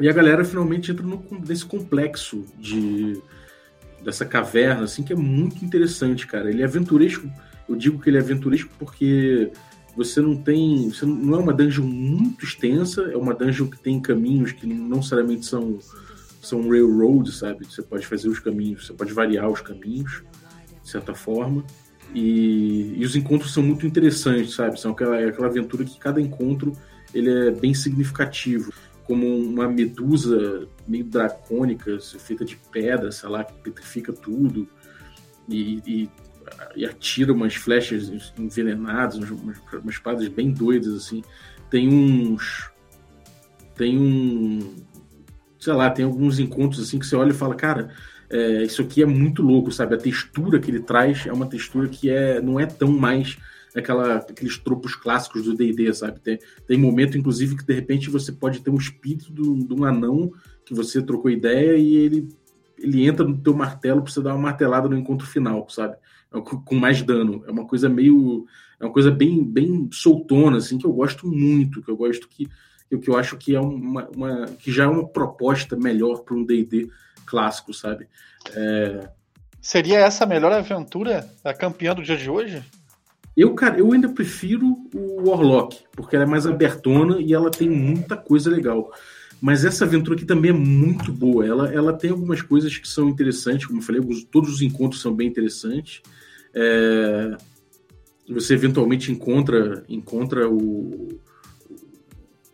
Speaker 3: e a galera finalmente entra no, nesse complexo de dessa caverna, assim, que é muito interessante, cara. Ele é aventuresco. Eu digo que ele é aventuresco porque você não tem. Você não é uma dungeon muito extensa, é uma dungeon que tem caminhos que não necessariamente são, são railroads, sabe? Você pode fazer os caminhos, você pode variar os caminhos, de certa forma. E, e os encontros são muito interessantes, sabe? São aquela, é aquela aventura que cada encontro ele é bem significativo como uma medusa meio dracônica, feita de pedra, sei lá, que petrifica tudo e, e, e atira umas flechas envenenadas, umas, umas espadas bem doidas, assim. Tem uns. Tem um. Sei lá, tem alguns encontros assim que você olha e fala, cara, é, isso aqui é muito louco, sabe? A textura que ele traz é uma textura que é, não é tão mais aquela, aqueles tropos clássicos do D&D, sabe? Tem, tem momento, inclusive, que de repente você pode ter um espírito de um anão que você trocou ideia e ele, ele entra no teu martelo para você dar uma martelada no encontro final, sabe? É com mais dano. É uma coisa meio... É uma coisa bem, bem soltona, assim, que eu gosto muito, que eu gosto que... que eu acho que é uma, uma que já é uma proposta melhor para um D&D clássico, sabe? É...
Speaker 4: Seria essa a melhor aventura, a campeã do dia de hoje?
Speaker 3: Eu, cara, eu ainda prefiro o Warlock, porque ela é mais abertona e ela tem muita coisa legal. Mas essa aventura aqui também é muito boa. Ela, ela tem algumas coisas que são interessantes, como eu falei, todos os encontros são bem interessantes. É, você eventualmente encontra, encontra o.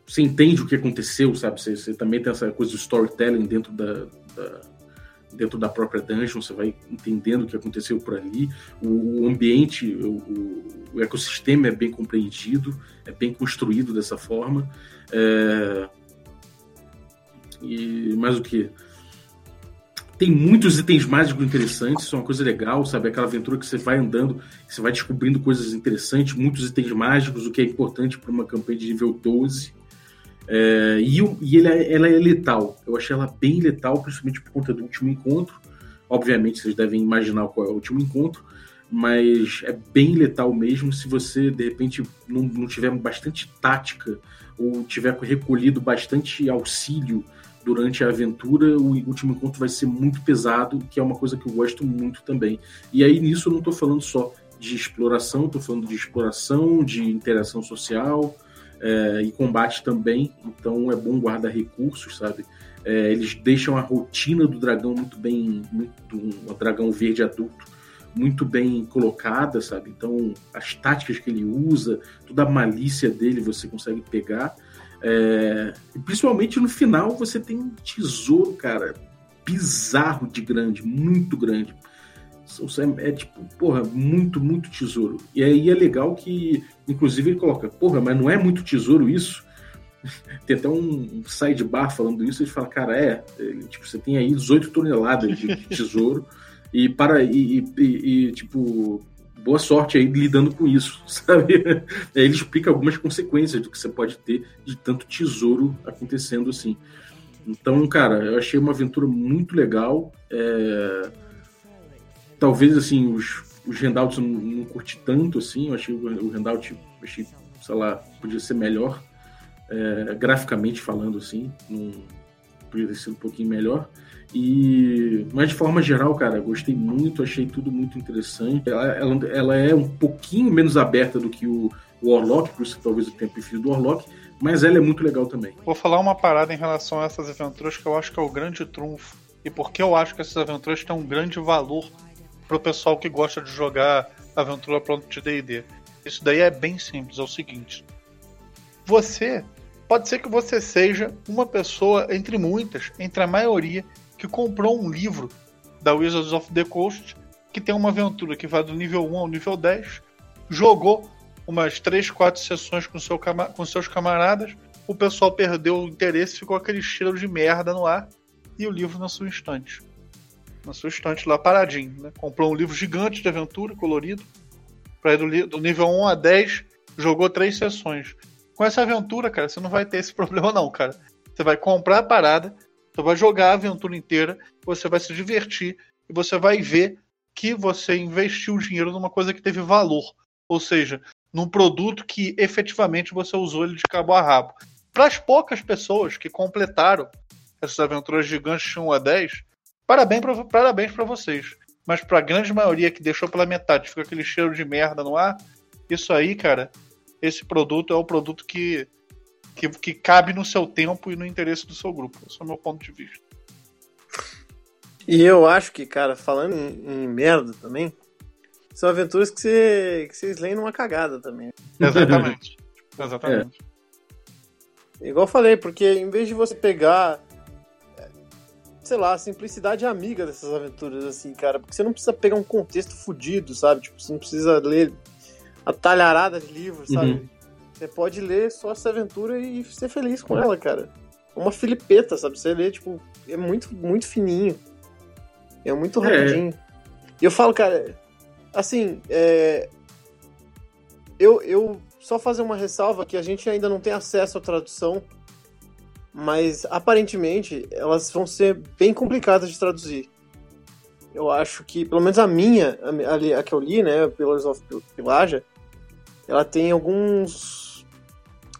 Speaker 3: Você entende o que aconteceu, sabe? Você, você também tem essa coisa do storytelling dentro da, da dentro da própria dungeon, você vai entendendo o que aconteceu por ali, o, o ambiente, o, o, ecossistema é bem compreendido, é bem construído dessa forma. É... E mais o que? Tem muitos itens mágicos interessantes, isso é uma coisa legal, sabe? Aquela aventura que você vai andando, você vai descobrindo coisas interessantes, muitos itens mágicos, o que é importante para uma campanha de nível 12. É, e, e ele, é, ela é letal. Eu achei ela bem letal, principalmente por conta do último encontro. Obviamente, vocês devem imaginar qual é o último encontro, mas é bem letal mesmo se você, de repente, não, não tiver bastante tática ou tiver recolhido bastante auxílio durante a aventura, o último encontro vai ser muito pesado, que é uma coisa que eu gosto muito também. E aí, nisso, eu não estou falando só de exploração, estou falando de exploração, de interação social, é, e combate também, então é bom guardar recursos, sabe? É, eles deixam a rotina do dragão muito bem, muito, um dragão verde adulto, muito bem colocada, sabe? Então as táticas que ele usa, toda a malícia dele você consegue pegar. É, e principalmente no final você tem um tesouro, cara, bizarro de grande, muito grande. É, é tipo, porra, muito, muito tesouro. E aí é legal que, inclusive, ele coloca, porra, mas não é muito tesouro isso? tem até um sidebar falando isso, ele fala, cara, é, tipo, você tem aí 18 toneladas de tesouro, e para, e, e, e, tipo, boa sorte aí lidando com isso, sabe? Aí ele explica algumas consequências do que você pode ter de tanto tesouro acontecendo assim. Então, cara, eu achei uma aventura muito legal. É... Talvez, assim, os, os eu não, não curti tanto, assim. Eu achei o handout, achei, sei lá, podia ser melhor. É, graficamente falando, assim. Não, podia ter sido um pouquinho melhor. E, mas de forma geral, cara, gostei muito, achei tudo muito interessante. Ela, ela, ela é um pouquinho menos aberta do que o, o Warlock, por isso talvez eu tenha preferido do Warlock, mas ela é muito legal também.
Speaker 4: Vou falar uma parada em relação a essas aventuras que eu acho que é o grande trunfo. E porque eu acho que essas aventuras têm um grande valor pro pessoal que gosta de jogar aventura pronto de D&D. Isso daí é bem simples, é o seguinte. Você pode ser que você seja uma pessoa entre muitas, entre a maioria que comprou um livro da Wizards of the Coast que tem uma aventura que vai do nível 1 ao nível 10, jogou umas 3, 4 sessões com, seu, com seus camaradas, o pessoal perdeu o interesse, ficou aquele cheiro de merda no ar e o livro na sua estante. Na sua estante lá paradinho. Né? Comprou um livro gigante de aventura, colorido, para ir do, do nível 1 a 10, jogou três sessões. Com essa aventura, cara, você não vai ter esse problema, não, cara. Você vai comprar a parada, você vai jogar a aventura inteira, você vai se divertir e você vai ver que você investiu o dinheiro numa coisa que teve valor. Ou seja, num produto que efetivamente você usou ele de cabo a rabo. Para as poucas pessoas que completaram essas aventuras gigantes de 1 a 10, parabéns para parabéns vocês. Mas para a grande maioria que deixou pela metade, fica aquele cheiro de merda no ar, isso aí, cara, esse produto é o produto que que, que cabe no seu tempo e no interesse do seu grupo. Esse é o meu ponto de vista.
Speaker 5: E eu acho que, cara, falando em, em merda também, são aventuras que, você, que vocês leem numa cagada também.
Speaker 4: Exatamente. Exatamente.
Speaker 5: É. Igual eu falei, porque em vez de você pegar, sei lá, a simplicidade amiga dessas aventuras, assim, cara, porque você não precisa pegar um contexto fudido, sabe? Tipo, você não precisa ler a talharada de livros, sabe? Uhum. Você pode ler só essa aventura e ser feliz com ela, cara. Uma filipeta, sabe? Você lê, tipo, é muito, muito fininho. É muito é. rapidinho. É. E eu falo, cara, assim, é... eu, eu só fazer uma ressalva que a gente ainda não tem acesso à tradução, mas aparentemente elas vão ser bem complicadas de traduzir. Eu acho que, pelo menos a minha, a, a que eu li, né, Pillars of Pillaja, ela tem alguns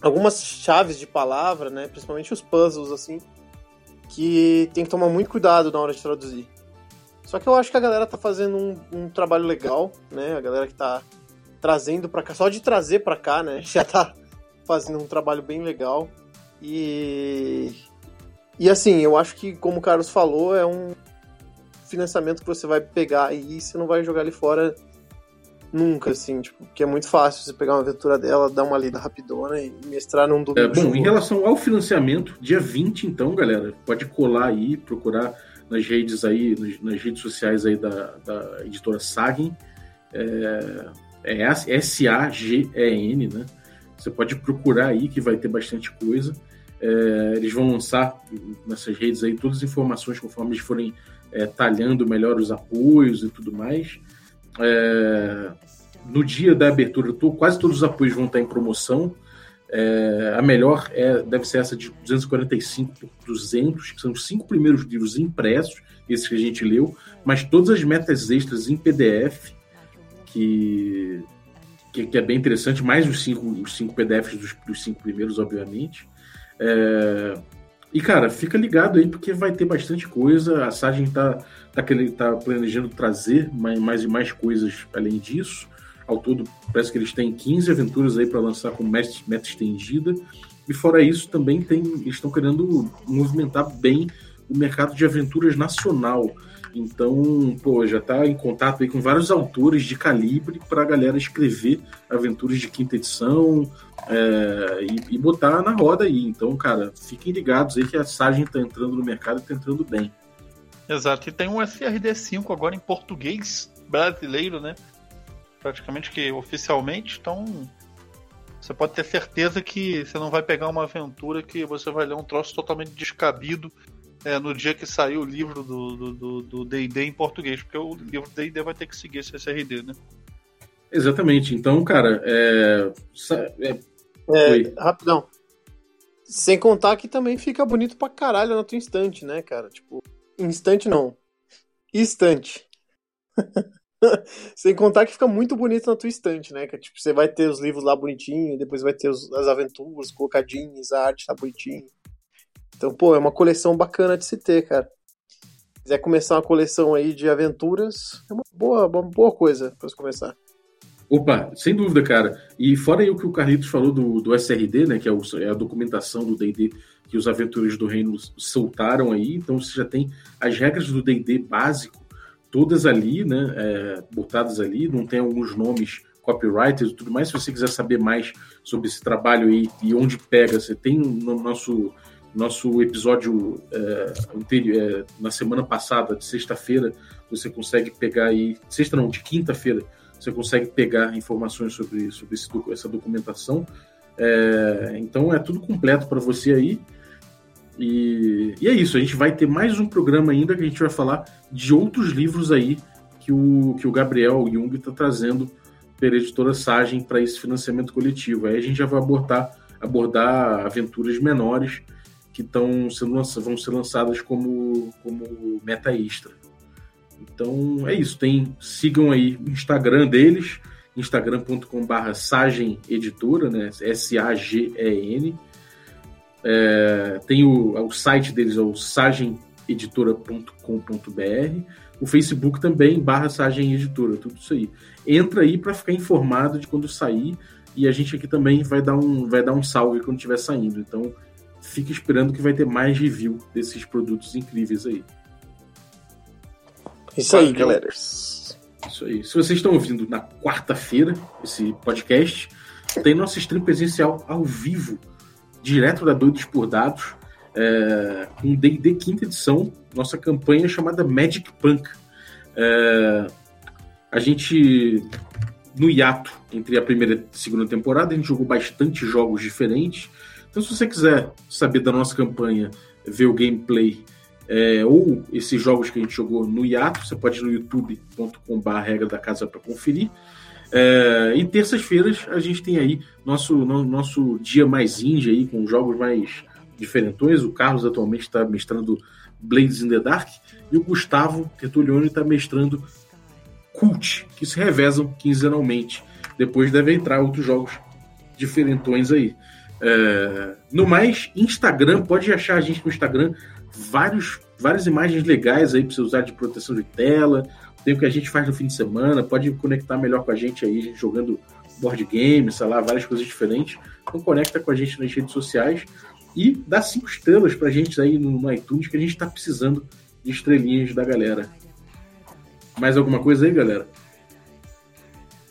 Speaker 5: algumas chaves de palavra, né, principalmente os puzzles, assim, que tem que tomar muito cuidado na hora de traduzir. Só que eu acho que a galera tá fazendo um, um trabalho legal, né, a galera que tá trazendo para cá, só de trazer para cá, né, já tá fazendo um trabalho bem legal. E e assim, eu acho que como o Carlos falou, é um financiamento que você vai pegar e você não vai jogar ali fora Nunca, assim, tipo, que é muito fácil você pegar uma aventura dela, dar uma lida rapidona e mestrar num domingo.
Speaker 3: É, bom, em relação ao financiamento, dia 20, então, galera, pode colar aí, procurar nas redes aí, nas redes sociais aí da, da editora Sagen. É, é S-A-G-E-N, né? Você pode procurar aí que vai ter bastante coisa. É, eles vão lançar nessas redes aí todas as informações conforme eles forem é, talhando melhor os apoios e tudo mais. É, no dia da abertura, tô, quase todos os apoios vão estar em promoção. É, a melhor é, deve ser essa de 245 por 200, que são os cinco primeiros livros impressos, esses que a gente leu, mas todas as metas extras em PDF, que, que, que é bem interessante, mais os cinco, os cinco PDFs dos, dos cinco primeiros, obviamente. É, e, cara, fica ligado aí, porque vai ter bastante coisa. A Sargent está tá, tá planejando trazer mais, mais e mais coisas além disso. Ao todo, parece que eles têm 15 aventuras aí para lançar com meta, meta estendida. E fora isso, também tem, eles estão querendo movimentar bem o mercado de aventuras nacional. Então, pô, já está em contato aí com vários autores de calibre para a galera escrever aventuras de quinta edição é, e, e, botar na roda aí. Então, cara, fiquem ligados aí que a Sargent está entrando no mercado e está entrando bem.
Speaker 4: Exato, e tem um SRD5 agora em português brasileiro, né? Praticamente que oficialmente, então você pode ter certeza que você não vai pegar uma aventura que você vai ler um troço totalmente descabido é, no dia que sair o livro do D&D do, do, do em português, porque o livro D&D vai ter que seguir esse SRD, né?
Speaker 3: Exatamente. Então, cara, é...
Speaker 5: é... é rapidão. Sem contar que também fica bonito pra caralho na tua instante, né, cara? Tipo, instante não. Instante. Sem contar que fica muito bonito na tua estante, né? Que, tipo, você vai ter os livros lá bonitinho, depois vai ter os, as aventuras colocadinhas, a arte tá bonitinho. Então, pô, é uma coleção bacana de se ter, cara. Se quiser começar uma coleção aí de aventuras, é uma boa, uma boa coisa para começar.
Speaker 3: Opa, sem dúvida, cara. E fora aí o que o Carlitos falou do, do SRD, né? Que é, o, é a documentação do DD que os aventureiros do reino soltaram aí. Então você já tem as regras do DD básico todas ali, né, é, botadas ali, não tem alguns nomes copywriters e tudo mais. Se você quiser saber mais sobre esse trabalho aí e onde pega, você tem no nosso nosso episódio é, anterior, é, na semana passada, de sexta-feira, você consegue pegar aí, sexta não, de quinta-feira, você consegue pegar informações sobre, sobre esse, essa documentação. É, então é tudo completo para você aí. E, e, é isso, a gente vai ter mais um programa ainda que a gente vai falar de outros livros aí que o, que o Gabriel Jung está trazendo pela editora Sagem para esse financiamento coletivo. Aí a gente já vai abordar, abordar aventuras menores que estão sendo vão ser lançadas como, como meta extra. Então é isso, tem sigam aí o Instagram deles, instagram.com/barra Sagem Editora, né? S-A-G-E-N é, tem o, o, site deles, é o sageneditora.com.br. O Facebook também, barra Sagem Editora, tudo isso aí. Entra aí para ficar informado de quando sair. E a gente aqui também vai dar um, vai dar um salve quando estiver saindo. Então, fique esperando que vai ter mais review desses produtos incríveis aí.
Speaker 5: Isso aí, galera.
Speaker 3: Isso aí. Se vocês estão ouvindo na quarta-feira esse podcast, tem nosso stream presencial ao vivo direto da Doidos por Dados, é, com D&D quinta edição, nossa campanha chamada Magic Punk. É, a gente, no hiato entre a primeira e a segunda temporada, a gente jogou bastante jogos diferentes. Então, se você quiser saber da nossa campanha, ver o gameplay é, ou esses jogos que a gente jogou no hiato, você pode ir no youtube.com.br regra da casa para conferir. É, e terças-feiras a gente tem aí nosso, no, nosso dia mais indie aí, com jogos mais diferentões. O Carlos atualmente está mestrando Blades in the Dark e o Gustavo Tertulione está mestrando Cult, que se revezam quinzenalmente. Depois devem entrar outros jogos diferentões aí. É, no mais, Instagram, pode achar a gente no Instagram vários, várias imagens legais aí para você usar de proteção de tela, tem o que a gente faz no fim de semana, pode conectar melhor com a gente aí, a gente jogando board game, sei lá, várias coisas diferentes. Então conecta com a gente nas redes sociais e dá cinco estrelas pra gente aí no, iTunes, que a gente tá precisando de estrelinhas da galera. Mais alguma coisa aí, galera?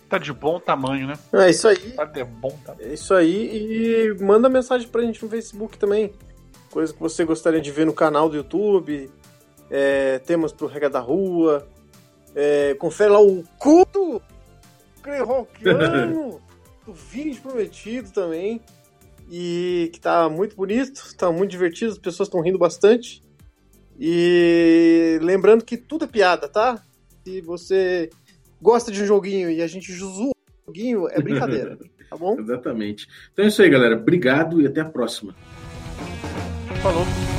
Speaker 4: Tá de bom tamanho, né?
Speaker 5: É isso aí.
Speaker 4: Tá de bom tamanho.
Speaker 5: É isso aí. E manda mensagem pra gente no Facebook também. Coisa que você gostaria de ver no canal do YouTube. É, temas pro Rega da Rua. É, confere lá o culto Crehockiano do Vídeo Prometido também. E que tá muito bonito, tá muito divertido, as pessoas estão rindo bastante. E lembrando que tudo é piada, tá? Se você gosta de um joguinho e a gente zoa um joguinho, é brincadeira, tá bom?
Speaker 3: Exatamente. Então é isso aí, galera. Obrigado e até a próxima.
Speaker 4: Falou.